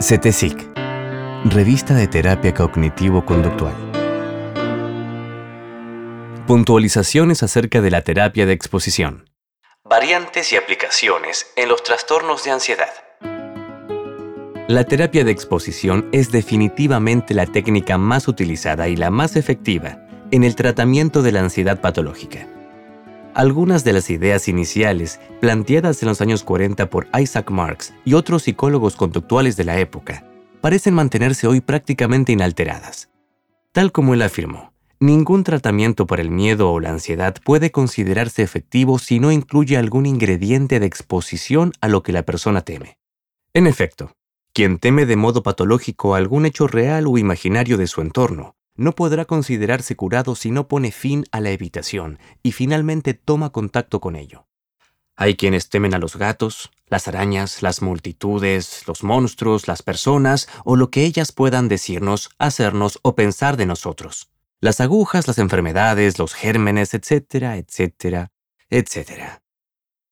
CETESIC, Revista de Terapia Cognitivo-Conductual. Puntualizaciones acerca de la terapia de exposición. Variantes y aplicaciones en los trastornos de ansiedad. La terapia de exposición es definitivamente la técnica más utilizada y la más efectiva en el tratamiento de la ansiedad patológica. Algunas de las ideas iniciales, planteadas en los años 40 por Isaac Marx y otros psicólogos conductuales de la época, parecen mantenerse hoy prácticamente inalteradas. Tal como él afirmó, ningún tratamiento para el miedo o la ansiedad puede considerarse efectivo si no incluye algún ingrediente de exposición a lo que la persona teme. En efecto, quien teme de modo patológico algún hecho real o imaginario de su entorno, no podrá considerarse curado si no pone fin a la evitación y finalmente toma contacto con ello. Hay quienes temen a los gatos, las arañas, las multitudes, los monstruos, las personas o lo que ellas puedan decirnos, hacernos o pensar de nosotros. Las agujas, las enfermedades, los gérmenes, etcétera, etcétera, etcétera.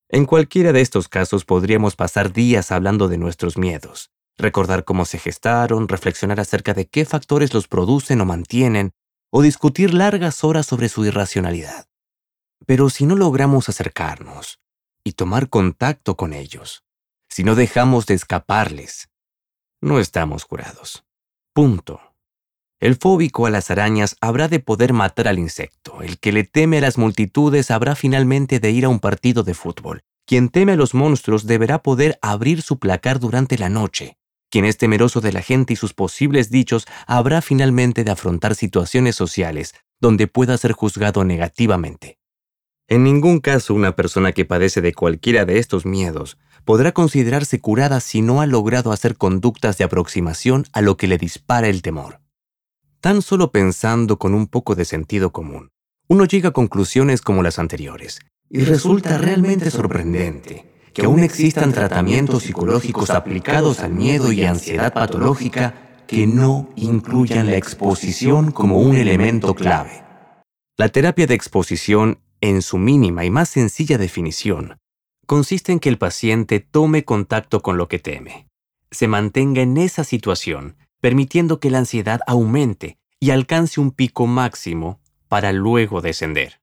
En cualquiera de estos casos podríamos pasar días hablando de nuestros miedos, recordar cómo se gestaron, reflexionar acerca de qué factores los producen o mantienen, o discutir largas horas sobre su irracionalidad. Pero si no logramos acercarnos y tomar contacto con ellos, si no dejamos de escaparles, no estamos curados. Punto. El fóbico a las arañas habrá de poder matar al insecto, el que le teme a las multitudes habrá finalmente de ir a un partido de fútbol, quien teme a los monstruos deberá poder abrir su placar durante la noche, quien es temeroso de la gente y sus posibles dichos habrá finalmente de afrontar situaciones sociales donde pueda ser juzgado negativamente. En ningún caso una persona que padece de cualquiera de estos miedos podrá considerarse curada si no ha logrado hacer conductas de aproximación a lo que le dispara el temor. Tan solo pensando con un poco de sentido común, uno llega a conclusiones como las anteriores, y resulta realmente sorprendente que aún existan tratamientos psicológicos aplicados al miedo y ansiedad patológica que no incluyan la exposición como un elemento clave. La terapia de exposición, en su mínima y más sencilla definición, consiste en que el paciente tome contacto con lo que teme, se mantenga en esa situación, permitiendo que la ansiedad aumente y alcance un pico máximo para luego descender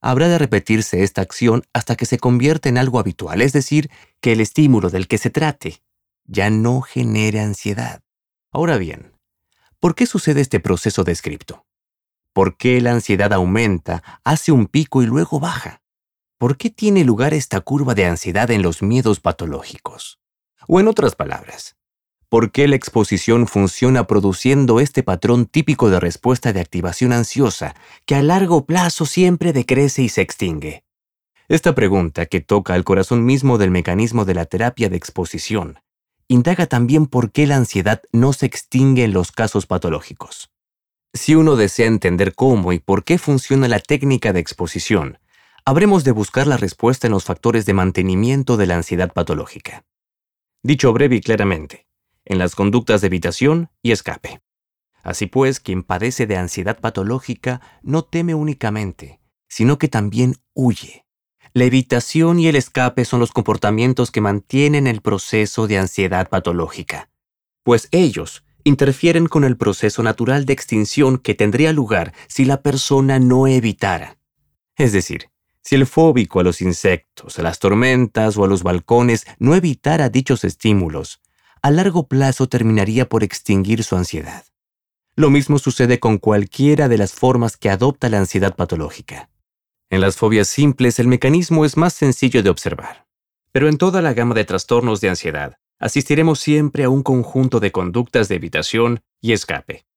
habrá de repetirse esta acción hasta que se convierta en algo habitual, es decir, que el estímulo del que se trate ya no genere ansiedad. Ahora bien, ¿por qué sucede este proceso descripto? ¿Por qué la ansiedad aumenta, hace un pico y luego baja? ¿Por qué tiene lugar esta curva de ansiedad en los miedos patológicos? O en otras palabras, ¿Por qué la exposición funciona produciendo este patrón típico de respuesta de activación ansiosa que a largo plazo siempre decrece y se extingue? Esta pregunta, que toca al corazón mismo del mecanismo de la terapia de exposición, indaga también por qué la ansiedad no se extingue en los casos patológicos. Si uno desea entender cómo y por qué funciona la técnica de exposición, habremos de buscar la respuesta en los factores de mantenimiento de la ansiedad patológica. Dicho breve y claramente, en las conductas de evitación y escape. Así pues, quien padece de ansiedad patológica no teme únicamente, sino que también huye. La evitación y el escape son los comportamientos que mantienen el proceso de ansiedad patológica, pues ellos interfieren con el proceso natural de extinción que tendría lugar si la persona no evitara. Es decir, si el fóbico a los insectos, a las tormentas o a los balcones no evitara dichos estímulos, a largo plazo terminaría por extinguir su ansiedad. Lo mismo sucede con cualquiera de las formas que adopta la ansiedad patológica. En las fobias simples el mecanismo es más sencillo de observar. Pero en toda la gama de trastornos de ansiedad, asistiremos siempre a un conjunto de conductas de evitación y escape.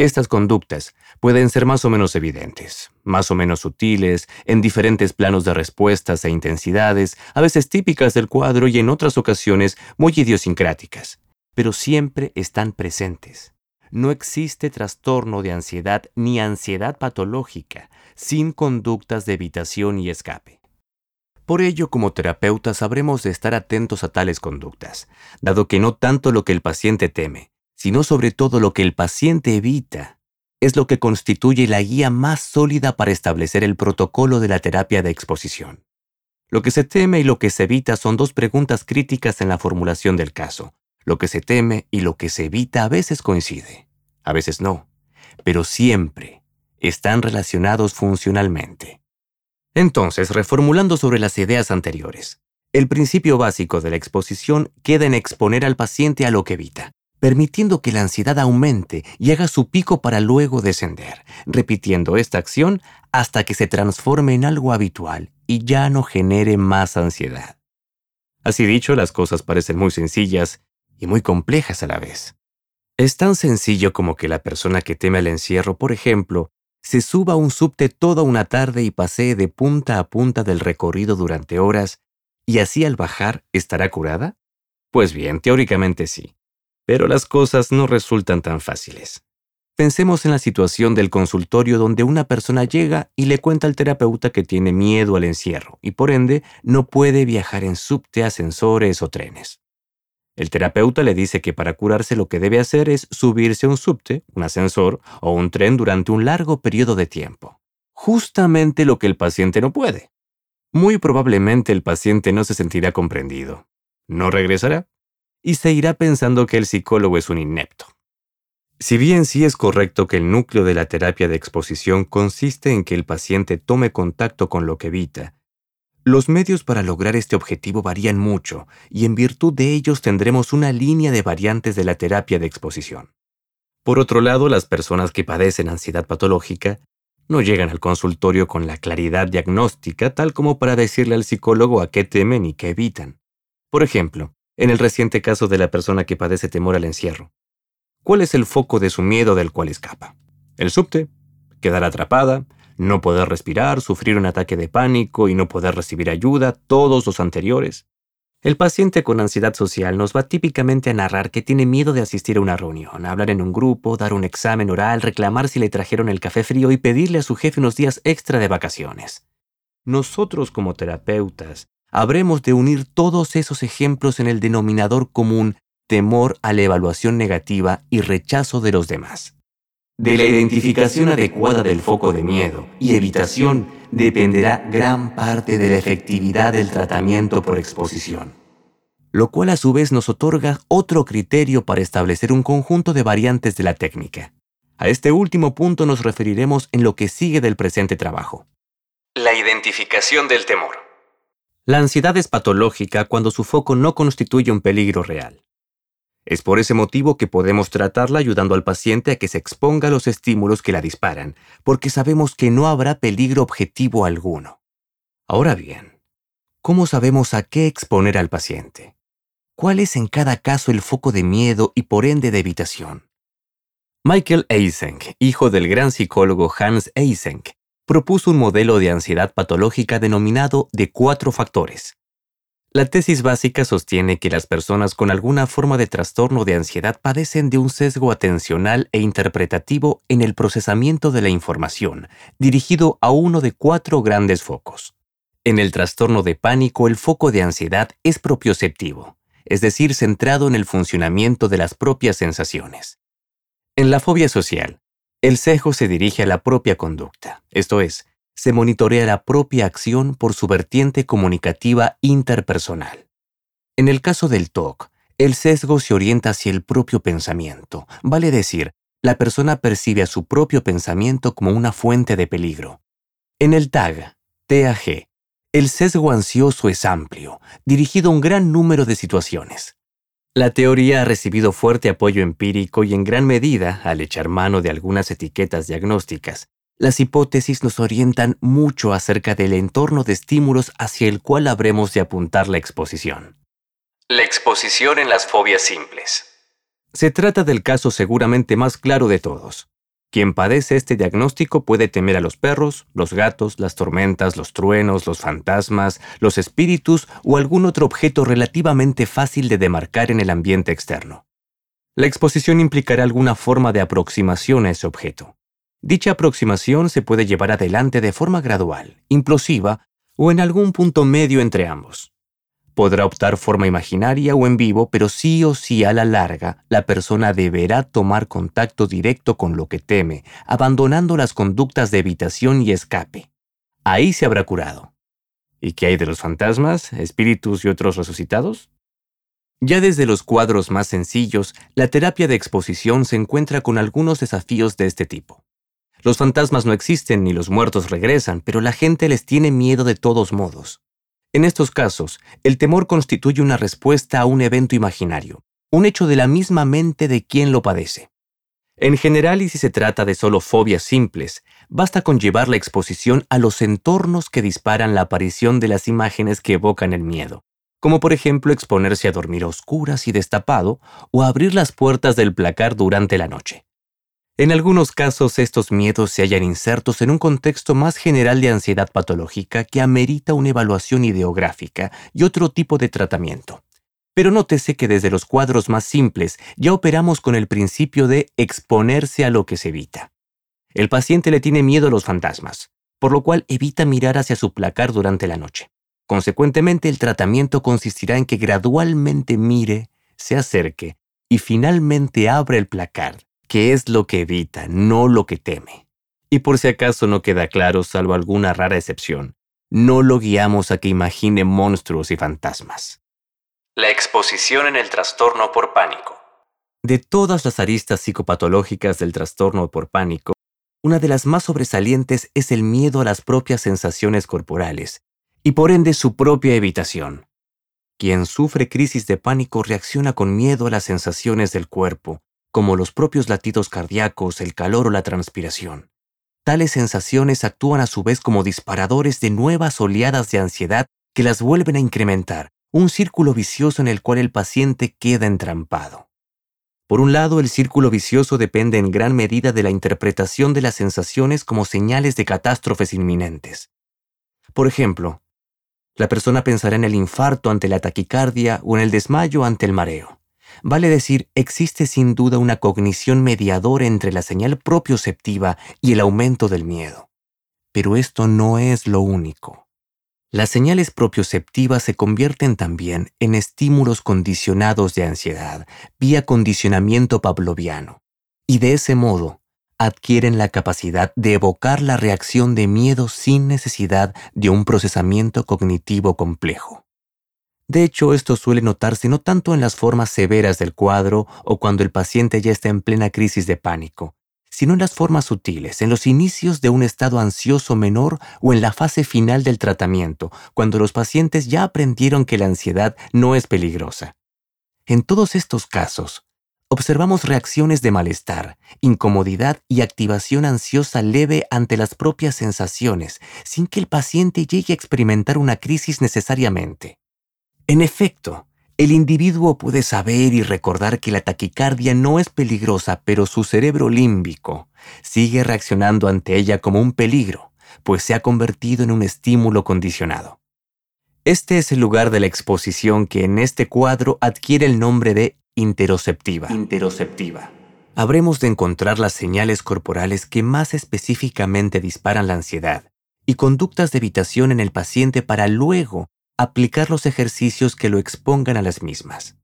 Estas conductas pueden ser más o menos evidentes, más o menos sutiles, en diferentes planos de respuestas e intensidades, a veces típicas del cuadro y en otras ocasiones muy idiosincráticas, pero siempre están presentes. No existe trastorno de ansiedad ni ansiedad patológica sin conductas de evitación y escape. Por ello, como terapeutas habremos de estar atentos a tales conductas, dado que no tanto lo que el paciente teme, sino sobre todo lo que el paciente evita, es lo que constituye la guía más sólida para establecer el protocolo de la terapia de exposición. Lo que se teme y lo que se evita son dos preguntas críticas en la formulación del caso, lo que se teme y lo que se evita a veces coincide, a veces no, pero siempre están relacionados funcionalmente. Entonces, reformulando sobre las ideas anteriores, el principio básico de la exposición queda en exponer al paciente a lo que evita, permitiendo que la ansiedad aumente y haga su pico para luego descender, repitiendo esta acción hasta que se transforme en algo habitual y ya no genere más ansiedad. Así dicho, las cosas parecen muy sencillas y muy complejas a la vez. Es tan sencillo como que la persona que teme al encierro, por ejemplo, se suba a un subte toda una tarde y pasee de punta a punta del recorrido durante horas, y así al bajar estará curada? Pues bien, teóricamente sí. Pero las cosas no resultan tan fáciles. Pensemos en la situación del consultorio donde una persona llega y le cuenta al terapeuta que tiene miedo al encierro y por ende no puede viajar en subte, ascensores o trenes. El terapeuta le dice que para curarse lo que debe hacer es subirse a un subte, un ascensor o un tren durante un largo periodo de tiempo. Justamente lo que el paciente no puede. Muy probablemente el paciente no se sentirá comprendido. No regresará y se irá pensando que el psicólogo es un inepto. Si bien sí es correcto que el núcleo de la terapia de exposición consiste en que el paciente tome contacto con lo que evita, los medios para lograr este objetivo varían mucho y en virtud de ellos tendremos una línea de variantes de la terapia de exposición. Por otro lado, las personas que padecen ansiedad patológica no llegan al consultorio con la claridad diagnóstica tal como para decirle al psicólogo a qué temen y qué evitan. Por ejemplo, en el reciente caso de la persona que padece temor al encierro. ¿Cuál es el foco de su miedo del cual escapa? ¿El subte? ¿Quedar atrapada? ¿No poder respirar? ¿Sufrir un ataque de pánico y no poder recibir ayuda? ¿Todos los anteriores? El paciente con ansiedad social nos va típicamente a narrar que tiene miedo de asistir a una reunión, hablar en un grupo, dar un examen oral, reclamar si le trajeron el café frío y pedirle a su jefe unos días extra de vacaciones. Nosotros como terapeutas habremos de unir todos esos ejemplos en el denominador común temor a la evaluación negativa y rechazo de los demás. De la identificación adecuada del foco de miedo y evitación dependerá gran parte de la efectividad del tratamiento por exposición, lo cual a su vez nos otorga otro criterio para establecer un conjunto de variantes de la técnica. A este último punto nos referiremos en lo que sigue del presente trabajo. La identificación del temor. La ansiedad es patológica cuando su foco no constituye un peligro real. Es por ese motivo que podemos tratarla ayudando al paciente a que se exponga a los estímulos que la disparan, porque sabemos que no habrá peligro objetivo alguno. Ahora bien, ¿cómo sabemos a qué exponer al paciente? ¿Cuál es en cada caso el foco de miedo y por ende de evitación? Michael Eysenck, hijo del gran psicólogo Hans Eysenck, propuso un modelo de ansiedad patológica denominado de cuatro factores. La tesis básica sostiene que las personas con alguna forma de trastorno de ansiedad padecen de un sesgo atencional e interpretativo en el procesamiento de la información, dirigido a uno de cuatro grandes focos. En el trastorno de pánico el foco de ansiedad es propioceptivo, es decir, centrado en el funcionamiento de las propias sensaciones. En la fobia social, el sesgo se dirige a la propia conducta, esto es, se monitorea la propia acción por su vertiente comunicativa interpersonal. En el caso del TOC, el sesgo se orienta hacia el propio pensamiento, vale decir, la persona percibe a su propio pensamiento como una fuente de peligro. En el TAG, TAG, el sesgo ansioso es amplio, dirigido a un gran número de situaciones. La teoría ha recibido fuerte apoyo empírico y en gran medida, al echar mano de algunas etiquetas diagnósticas, las hipótesis nos orientan mucho acerca del entorno de estímulos hacia el cual habremos de apuntar la exposición. La exposición en las fobias simples. Se trata del caso seguramente más claro de todos. Quien padece este diagnóstico puede temer a los perros, los gatos, las tormentas, los truenos, los fantasmas, los espíritus o algún otro objeto relativamente fácil de demarcar en el ambiente externo. La exposición implicará alguna forma de aproximación a ese objeto. Dicha aproximación se puede llevar adelante de forma gradual, implosiva o en algún punto medio entre ambos. Podrá optar forma imaginaria o en vivo, pero sí o sí a la larga, la persona deberá tomar contacto directo con lo que teme, abandonando las conductas de evitación y escape. Ahí se habrá curado. ¿Y qué hay de los fantasmas, espíritus y otros resucitados? Ya desde los cuadros más sencillos, la terapia de exposición se encuentra con algunos desafíos de este tipo. Los fantasmas no existen ni los muertos regresan, pero la gente les tiene miedo de todos modos. En estos casos, el temor constituye una respuesta a un evento imaginario, un hecho de la misma mente de quien lo padece. En general, y si se trata de solo fobias simples, basta con llevar la exposición a los entornos que disparan la aparición de las imágenes que evocan el miedo, como por ejemplo exponerse a dormir a oscuras y destapado o abrir las puertas del placar durante la noche. En algunos casos estos miedos se hallan insertos en un contexto más general de ansiedad patológica que amerita una evaluación ideográfica y otro tipo de tratamiento. Pero nótese que desde los cuadros más simples ya operamos con el principio de exponerse a lo que se evita. El paciente le tiene miedo a los fantasmas, por lo cual evita mirar hacia su placar durante la noche. Consecuentemente, el tratamiento consistirá en que gradualmente mire, se acerque y finalmente abra el placar, que es lo que evita, no lo que teme. Y por si acaso no queda claro, salvo alguna rara excepción, no lo guiamos a que imagine monstruos y fantasmas. La exposición en el trastorno por pánico. De todas las aristas psicopatológicas del trastorno por pánico, una de las más sobresalientes es el miedo a las propias sensaciones corporales y por ende su propia evitación. Quien sufre crisis de pánico reacciona con miedo a las sensaciones del cuerpo, como los propios latidos cardíacos, el calor o la transpiración. Tales sensaciones actúan a su vez como disparadores de nuevas oleadas de ansiedad que las vuelven a incrementar, un círculo vicioso en el cual el paciente queda entrampado. Por un lado, el círculo vicioso depende en gran medida de la interpretación de las sensaciones como señales de catástrofes inminentes. Por ejemplo, la persona pensará en el infarto ante la taquicardia o en el desmayo ante el mareo. Vale decir, existe sin duda una cognición mediadora entre la señal propioceptiva y el aumento del miedo. Pero esto no es lo único. Las señales propioceptivas se convierten también en estímulos condicionados de ansiedad, vía condicionamiento pavloviano, y de ese modo adquieren la capacidad de evocar la reacción de miedo sin necesidad de un procesamiento cognitivo complejo. De hecho, esto suele notarse no tanto en las formas severas del cuadro o cuando el paciente ya está en plena crisis de pánico, sino en las formas sutiles, en los inicios de un estado ansioso menor o en la fase final del tratamiento, cuando los pacientes ya aprendieron que la ansiedad no es peligrosa. En todos estos casos, observamos reacciones de malestar, incomodidad y activación ansiosa leve ante las propias sensaciones, sin que el paciente llegue a experimentar una crisis necesariamente. En efecto, el individuo puede saber y recordar que la taquicardia no es peligrosa, pero su cerebro límbico sigue reaccionando ante ella como un peligro, pues se ha convertido en un estímulo condicionado. Este es el lugar de la exposición que en este cuadro adquiere el nombre de interoceptiva. Interoceptiva. Habremos de encontrar las señales corporales que más específicamente disparan la ansiedad y conductas de evitación en el paciente para luego aplicar los ejercicios que lo expongan a las mismas.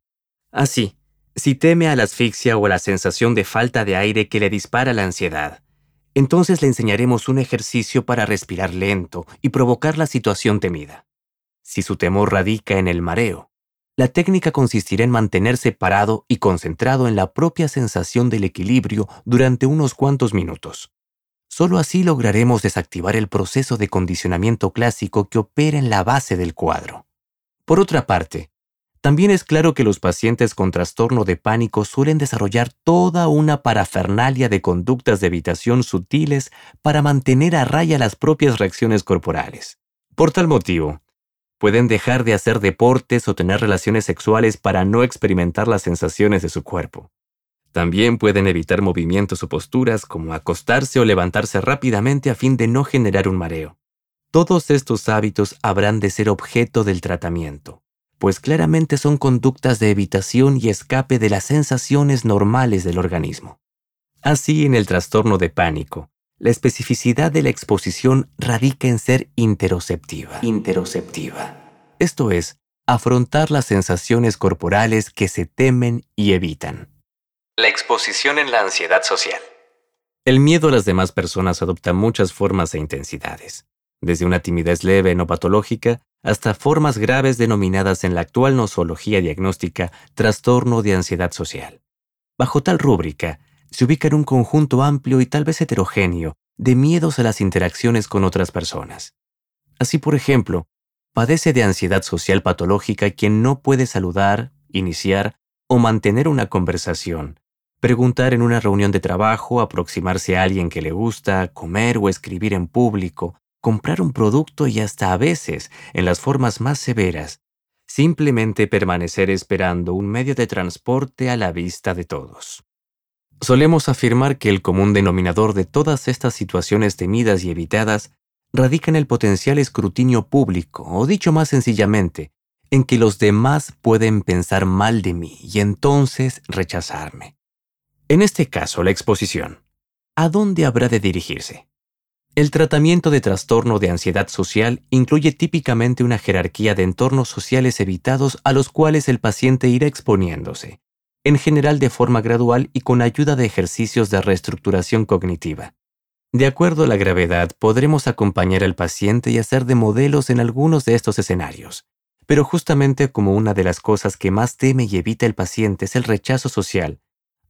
Así, si teme a la asfixia o a la sensación de falta de aire que le dispara la ansiedad, entonces le enseñaremos un ejercicio para respirar lento y provocar la situación temida. Si su temor radica en el mareo, la técnica consistirá en mantenerse parado y concentrado en la propia sensación del equilibrio durante unos cuantos minutos. Solo así lograremos desactivar el proceso de condicionamiento clásico que opera en la base del cuadro. Por otra parte, también es claro que los pacientes con trastorno de pánico suelen desarrollar toda una parafernalia de conductas de evitación sutiles para mantener a raya las propias reacciones corporales. Por tal motivo, pueden dejar de hacer deportes o tener relaciones sexuales para no experimentar las sensaciones de su cuerpo. También pueden evitar movimientos o posturas como acostarse o levantarse rápidamente a fin de no generar un mareo. Todos estos hábitos habrán de ser objeto del tratamiento, pues claramente son conductas de evitación y escape de las sensaciones normales del organismo. Así, en el trastorno de pánico, la especificidad de la exposición radica en ser interoceptiva. Interoceptiva. Esto es, afrontar las sensaciones corporales que se temen y evitan. La exposición en la ansiedad social. El miedo a las demás personas adopta muchas formas e intensidades, desde una timidez leve no patológica hasta formas graves denominadas en la actual nosología diagnóstica trastorno de ansiedad social. Bajo tal rúbrica, se ubica en un conjunto amplio y tal vez heterogéneo de miedos a las interacciones con otras personas. Así, por ejemplo, padece de ansiedad social patológica quien no puede saludar, iniciar o mantener una conversación, preguntar en una reunión de trabajo, aproximarse a alguien que le gusta, comer o escribir en público, comprar un producto y hasta a veces, en las formas más severas, simplemente permanecer esperando un medio de transporte a la vista de todos. Solemos afirmar que el común denominador de todas estas situaciones temidas y evitadas radica en el potencial escrutinio público, o dicho más sencillamente, en que los demás pueden pensar mal de mí y entonces rechazarme. En este caso, la exposición. ¿A dónde habrá de dirigirse? El tratamiento de trastorno de ansiedad social incluye típicamente una jerarquía de entornos sociales evitados a los cuales el paciente irá exponiéndose, en general de forma gradual y con ayuda de ejercicios de reestructuración cognitiva. De acuerdo a la gravedad, podremos acompañar al paciente y hacer de modelos en algunos de estos escenarios. Pero justamente como una de las cosas que más teme y evita el paciente es el rechazo social,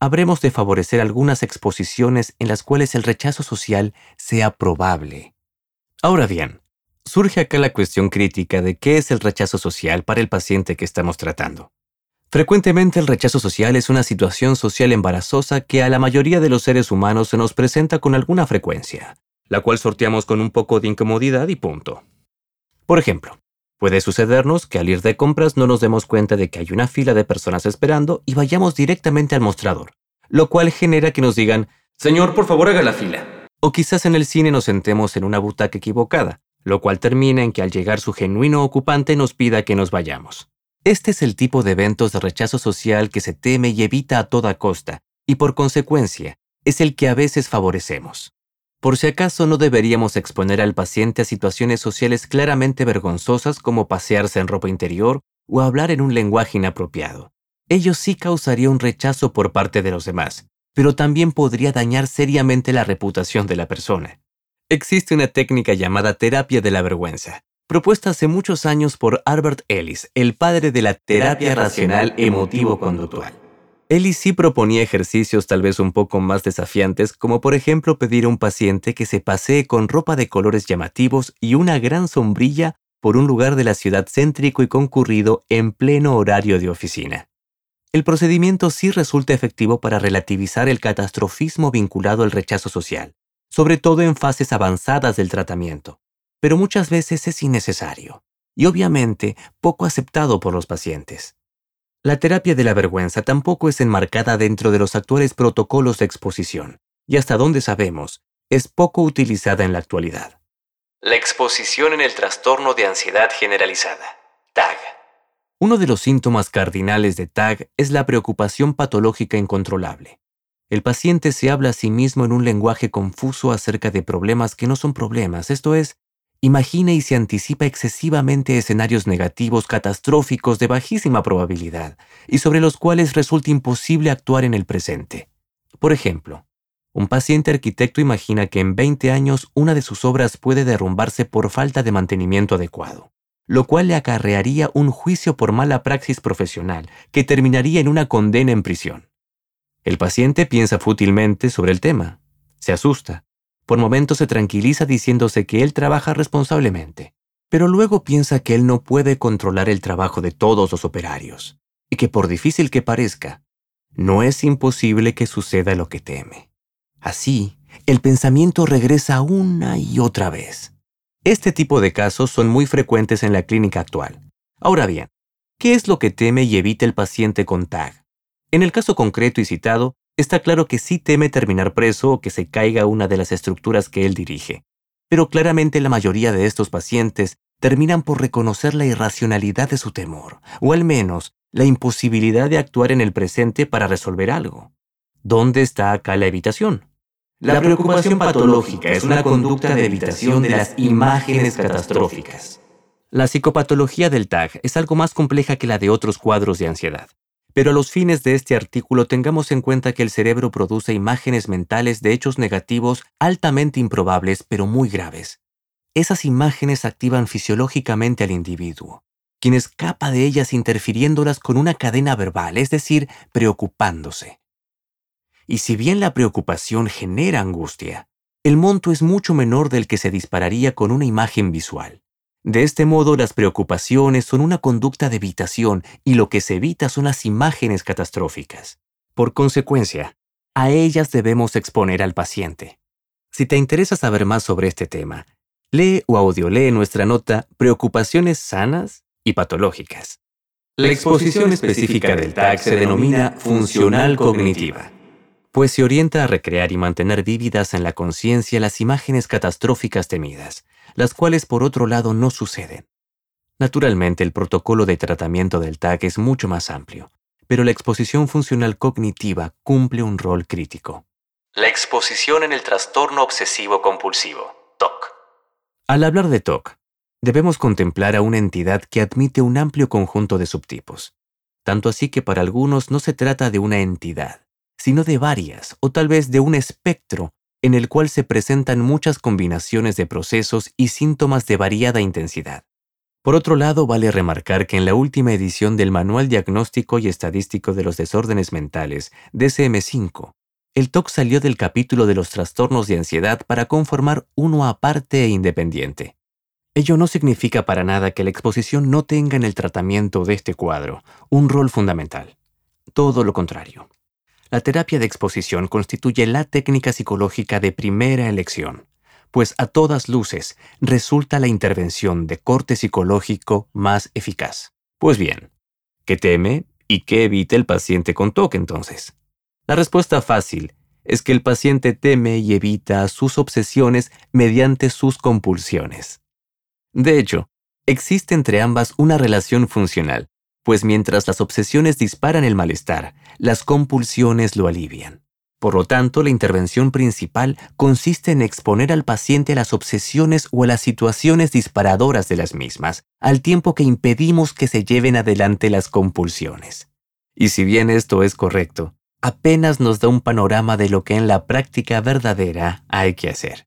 habremos de favorecer algunas exposiciones en las cuales el rechazo social sea probable. Ahora bien, surge acá la cuestión crítica de qué es el rechazo social para el paciente que estamos tratando. Frecuentemente el rechazo social es una situación social embarazosa que a la mayoría de los seres humanos se nos presenta con alguna frecuencia, la cual sorteamos con un poco de incomodidad y punto. Por ejemplo, Puede sucedernos que al ir de compras no nos demos cuenta de que hay una fila de personas esperando y vayamos directamente al mostrador, lo cual genera que nos digan, Señor, por favor haga la fila. O quizás en el cine nos sentemos en una butaca equivocada, lo cual termina en que al llegar su genuino ocupante nos pida que nos vayamos. Este es el tipo de eventos de rechazo social que se teme y evita a toda costa, y por consecuencia, es el que a veces favorecemos. Por si acaso no deberíamos exponer al paciente a situaciones sociales claramente vergonzosas como pasearse en ropa interior o hablar en un lenguaje inapropiado. Ello sí causaría un rechazo por parte de los demás, pero también podría dañar seriamente la reputación de la persona. Existe una técnica llamada terapia de la vergüenza, propuesta hace muchos años por Albert Ellis, el padre de la terapia racional emotivo-conductual. Ellis sí proponía ejercicios tal vez un poco más desafiantes, como por ejemplo pedir a un paciente que se pasee con ropa de colores llamativos y una gran sombrilla por un lugar de la ciudad céntrico y concurrido en pleno horario de oficina. El procedimiento sí resulta efectivo para relativizar el catastrofismo vinculado al rechazo social, sobre todo en fases avanzadas del tratamiento, pero muchas veces es innecesario y obviamente poco aceptado por los pacientes. La terapia de la vergüenza tampoco es enmarcada dentro de los actuales protocolos de exposición, y hasta donde sabemos, es poco utilizada en la actualidad. La exposición en el trastorno de ansiedad generalizada, TAG. Uno de los síntomas cardinales de TAG es la preocupación patológica incontrolable. El paciente se habla a sí mismo en un lenguaje confuso acerca de problemas que no son problemas, esto es, imagina y se anticipa excesivamente escenarios negativos catastróficos de bajísima probabilidad y sobre los cuales resulta imposible actuar en el presente. Por ejemplo, un paciente arquitecto imagina que en 20 años una de sus obras puede derrumbarse por falta de mantenimiento adecuado, lo cual le acarrearía un juicio por mala praxis profesional que terminaría en una condena en prisión. El paciente piensa fútilmente sobre el tema, se asusta, por momentos se tranquiliza diciéndose que él trabaja responsablemente, pero luego piensa que él no puede controlar el trabajo de todos los operarios, y que por difícil que parezca, no es imposible que suceda lo que teme. Así, el pensamiento regresa una y otra vez. Este tipo de casos son muy frecuentes en la clínica actual. Ahora bien, ¿qué es lo que teme y evita el paciente con TAG? En el caso concreto y citado, Está claro que sí teme terminar preso o que se caiga una de las estructuras que él dirige, pero claramente la mayoría de estos pacientes terminan por reconocer la irracionalidad de su temor, o al menos la imposibilidad de actuar en el presente para resolver algo. ¿Dónde está acá la evitación? La preocupación patológica es una conducta de evitación de las imágenes catastróficas. La psicopatología del TAG es algo más compleja que la de otros cuadros de ansiedad. Pero a los fines de este artículo tengamos en cuenta que el cerebro produce imágenes mentales de hechos negativos altamente improbables pero muy graves. esas imágenes activan fisiológicamente al individuo, quien escapa de ellas interfiriéndolas con una cadena verbal, es decir, preocupándose. Y si bien la preocupación genera angustia, el monto es mucho menor del que se dispararía con una imagen visual. De este modo, las preocupaciones son una conducta de evitación y lo que se evita son las imágenes catastróficas. Por consecuencia, a ellas debemos exponer al paciente. Si te interesa saber más sobre este tema, lee o audiolee nuestra nota Preocupaciones sanas y patológicas. La exposición específica del TAC se denomina funcional cognitiva pues se orienta a recrear y mantener vívidas en la conciencia las imágenes catastróficas temidas, las cuales por otro lado no suceden. Naturalmente el protocolo de tratamiento del TAC es mucho más amplio, pero la exposición funcional cognitiva cumple un rol crítico. La exposición en el trastorno obsesivo compulsivo, TOC. Al hablar de TOC, debemos contemplar a una entidad que admite un amplio conjunto de subtipos, tanto así que para algunos no se trata de una entidad, sino de varias o tal vez de un espectro en el cual se presentan muchas combinaciones de procesos y síntomas de variada intensidad. Por otro lado, vale remarcar que en la última edición del Manual Diagnóstico y Estadístico de los Desórdenes Mentales, DSM-5, el TOC salió del capítulo de los trastornos de ansiedad para conformar uno aparte e independiente. Ello no significa para nada que la exposición no tenga en el tratamiento de este cuadro un rol fundamental. Todo lo contrario. La terapia de exposición constituye la técnica psicológica de primera elección, pues a todas luces resulta la intervención de corte psicológico más eficaz. Pues bien, ¿qué teme y qué evita el paciente con TOC entonces? La respuesta fácil es que el paciente teme y evita sus obsesiones mediante sus compulsiones. De hecho, existe entre ambas una relación funcional, pues mientras las obsesiones disparan el malestar, las compulsiones lo alivian. Por lo tanto, la intervención principal consiste en exponer al paciente a las obsesiones o a las situaciones disparadoras de las mismas, al tiempo que impedimos que se lleven adelante las compulsiones. Y si bien esto es correcto, apenas nos da un panorama de lo que en la práctica verdadera hay que hacer.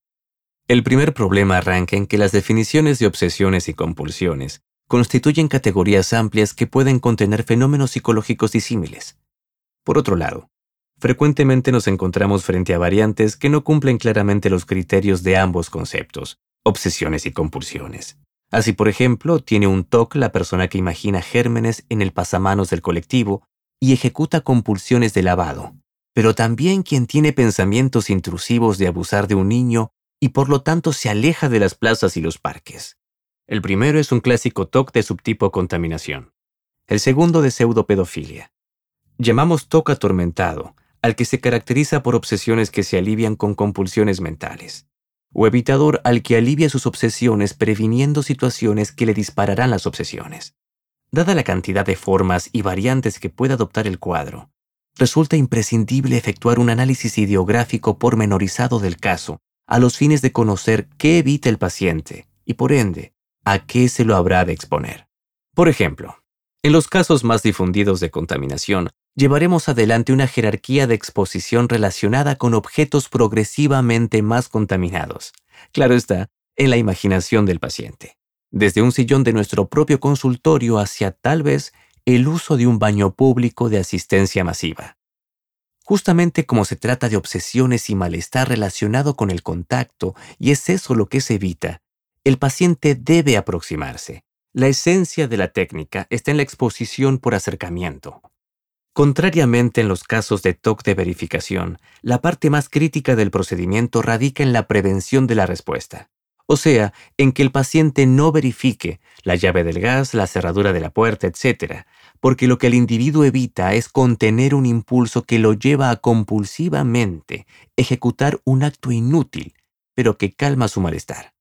El primer problema arranca en que las definiciones de obsesiones y compulsiones constituyen categorías amplias que pueden contener fenómenos psicológicos disímiles. Por otro lado, frecuentemente nos encontramos frente a variantes que no cumplen claramente los criterios de ambos conceptos, obsesiones y compulsiones. Así, por ejemplo, tiene un TOC la persona que imagina gérmenes en el pasamanos del colectivo y ejecuta compulsiones de lavado, pero también quien tiene pensamientos intrusivos de abusar de un niño y por lo tanto se aleja de las plazas y los parques. El primero es un clásico TOC de subtipo contaminación. El segundo de pseudopedofilia. Llamamos TOC atormentado, al que se caracteriza por obsesiones que se alivian con compulsiones mentales. O evitador al que alivia sus obsesiones previniendo situaciones que le dispararán las obsesiones. Dada la cantidad de formas y variantes que puede adoptar el cuadro, resulta imprescindible efectuar un análisis ideográfico pormenorizado del caso, a los fines de conocer qué evita el paciente y, por ende, a qué se lo habrá de exponer. Por ejemplo, en los casos más difundidos de contaminación, llevaremos adelante una jerarquía de exposición relacionada con objetos progresivamente más contaminados. Claro está, en la imaginación del paciente. Desde un sillón de nuestro propio consultorio hacia tal vez el uso de un baño público de asistencia masiva. Justamente como se trata de obsesiones y malestar relacionado con el contacto, y es eso lo que se evita, el paciente debe aproximarse. La esencia de la técnica está en la exposición por acercamiento. Contrariamente en los casos de TOC de verificación, la parte más crítica del procedimiento radica en la prevención de la respuesta. O sea, en que el paciente no verifique la llave del gas, la cerradura de la puerta, etc., porque lo que el individuo evita es contener un impulso que lo lleva a compulsivamente ejecutar un acto inútil, pero que calma su malestar.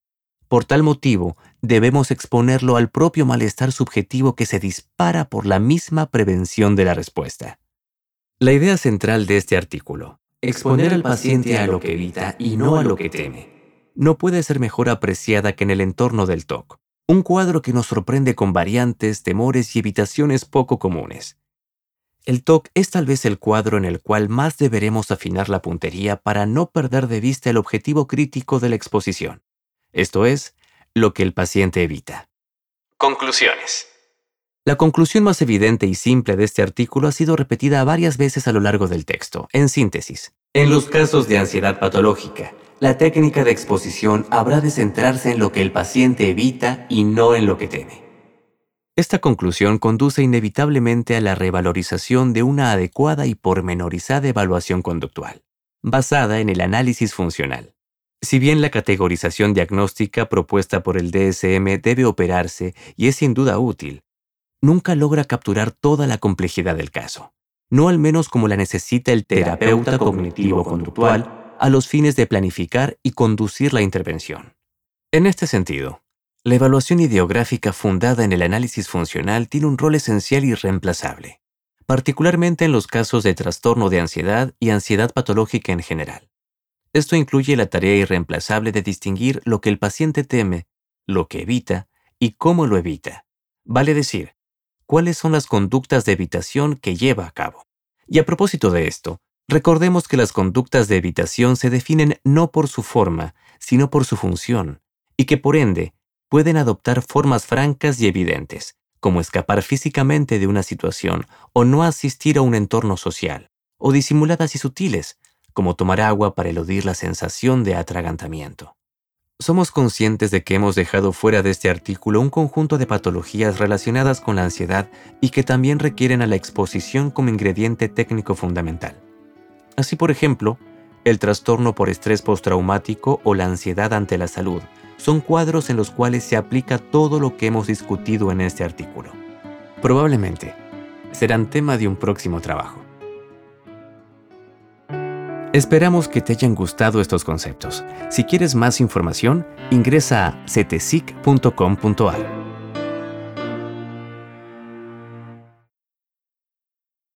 Por tal motivo, debemos exponerlo al propio malestar subjetivo que se dispara por la misma prevención de la respuesta. La idea central de este artículo, exponer al paciente a lo que evita y no a lo que teme, no puede ser mejor apreciada que en el entorno del TOC, un cuadro que nos sorprende con variantes, temores y evitaciones poco comunes. El TOC es tal vez el cuadro en el cual más deberemos afinar la puntería para no perder de vista el objetivo crítico de la exposición esto es, lo que el paciente evita. Conclusiones. La conclusión más evidente y simple de este artículo ha sido repetida varias veces a lo largo del texto. En síntesis, en los casos de ansiedad patológica, la técnica de exposición habrá de centrarse en lo que el paciente evita y no en lo que teme. Esta conclusión conduce inevitablemente a la revalorización de una adecuada y pormenorizada evaluación conductual, basada en el análisis funcional. Si bien la categorización diagnóstica propuesta por el DSM debe operarse y es sin duda útil, nunca logra capturar toda la complejidad del caso, no al menos como la necesita el terapeuta cognitivo-conductual a los fines de planificar y conducir la intervención. En este sentido, la evaluación ideográfica fundada en el análisis funcional tiene un rol esencial y reemplazable, particularmente en los casos de trastorno de ansiedad y ansiedad patológica en general. Esto incluye la tarea irreemplazable de distinguir lo que el paciente teme, lo que evita y cómo lo evita. Vale decir, cuáles son las conductas de evitación que lleva a cabo. Y a propósito de esto, recordemos que las conductas de evitación se definen no por su forma, sino por su función, y que por ende pueden adoptar formas francas y evidentes, como escapar físicamente de una situación o no asistir a un entorno social, o disimuladas y sutiles, como tomar agua para eludir la sensación de atragantamiento. Somos conscientes de que hemos dejado fuera de este artículo un conjunto de patologías relacionadas con la ansiedad y que también requieren a la exposición como ingrediente técnico fundamental. Así, por ejemplo, el trastorno por estrés postraumático o la ansiedad ante la salud, son cuadros en los cuales se aplica todo lo que hemos discutido en este artículo. Probablemente serán tema de un próximo trabajo. Esperamos que te hayan gustado estos conceptos. Si quieres más información, ingresa a cetesic.com.ar.